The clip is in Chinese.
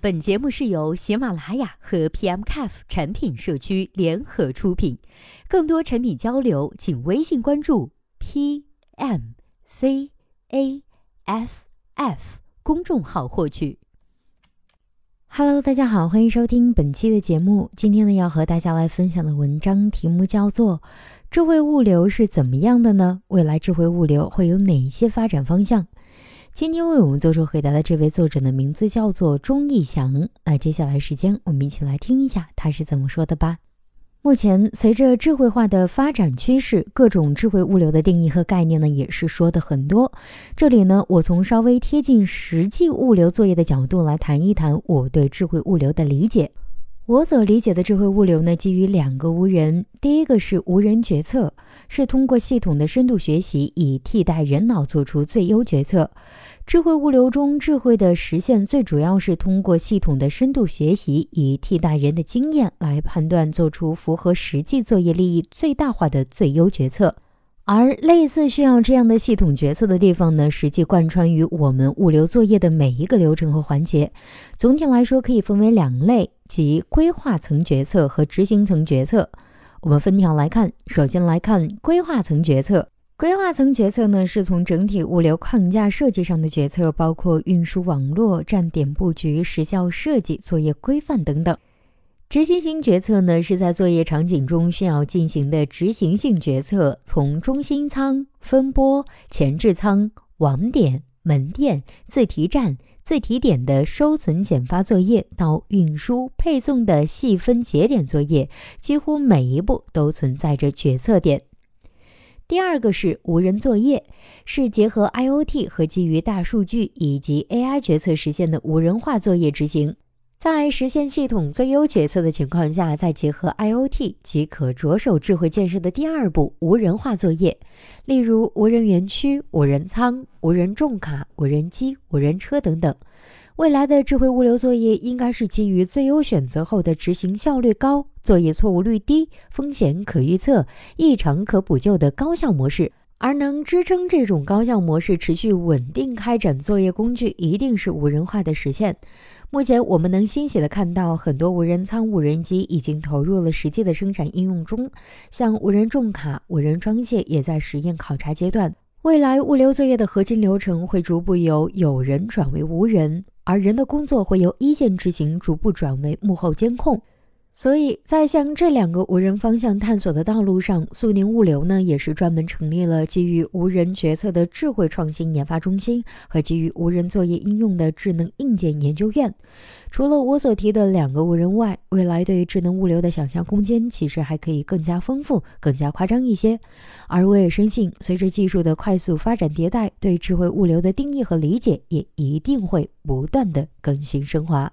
本节目是由喜马拉雅和 PMCAF 产品社区联合出品，更多产品交流，请微信关注 PMCAFF 公众号获取。Hello，大家好，欢迎收听本期的节目。今天呢，要和大家来分享的文章题目叫做《智慧物流是怎么样的呢？未来智慧物流会有哪些发展方向？今天为我们做出回答的这位作者的名字叫做钟义祥。那接下来时间，我们一起来听一下他是怎么说的吧。目前，随着智慧化的发展趋势，各种智慧物流的定义和概念呢，也是说的很多。这里呢，我从稍微贴近实际物流作业的角度来谈一谈我对智慧物流的理解。我所理解的智慧物流呢，基于两个无人。第一个是无人决策，是通过系统的深度学习，以替代人脑做出最优决策。智慧物流中，智慧的实现最主要是通过系统的深度学习，以替代人的经验来判断，做出符合实际作业利益最大化的最优决策。而类似需要这样的系统决策的地方呢，实际贯穿于我们物流作业的每一个流程和环节。总体来说，可以分为两类，即规划层决策和执行层决策。我们分条来看，首先来看规划层决策。规划层决策呢，是从整体物流框架设计上的决策，包括运输网络、站点布局、时效设计、作业规范等等。执行型决策呢，是在作业场景中需要进行的执行性决策，从中心仓、分拨、前置仓、网点、门店、自提站、自提点的收存检发作业，到运输配送的细分节点作业，几乎每一步都存在着决策点。第二个是无人作业，是结合 IOT 和基于大数据以及 AI 决策实现的无人化作业执行。在实现系统最优决策的情况下，再结合 IOT 即可着手智慧建设的第二步无人化作业，例如无人园区、无人仓、无人重卡、无人机、无人车等等。未来的智慧物流作业应该是基于最优选择后的执行效率高、作业错误率低、风险可预测、异常可补救的高效模式。而能支撑这种高效模式持续稳定开展作业工具，一定是无人化的实现。目前，我们能欣喜地看到很多无人仓、无人机已经投入了实际的生产应用中，像无人重卡、无人装卸也在实验考察阶段。未来物流作业的核心流程会逐步由有人转为无人，而人的工作会由一线执行逐步转为幕后监控。所以在向这两个无人方向探索的道路上，苏宁物流呢也是专门成立了基于无人决策的智慧创新研发中心和基于无人作业应用的智能硬件研究院。除了我所提的两个无人外，未来对于智能物流的想象空间其实还可以更加丰富、更加夸张一些。而我也深信，随着技术的快速发展迭代，对智慧物流的定义和理解也一定会不断的更新升华。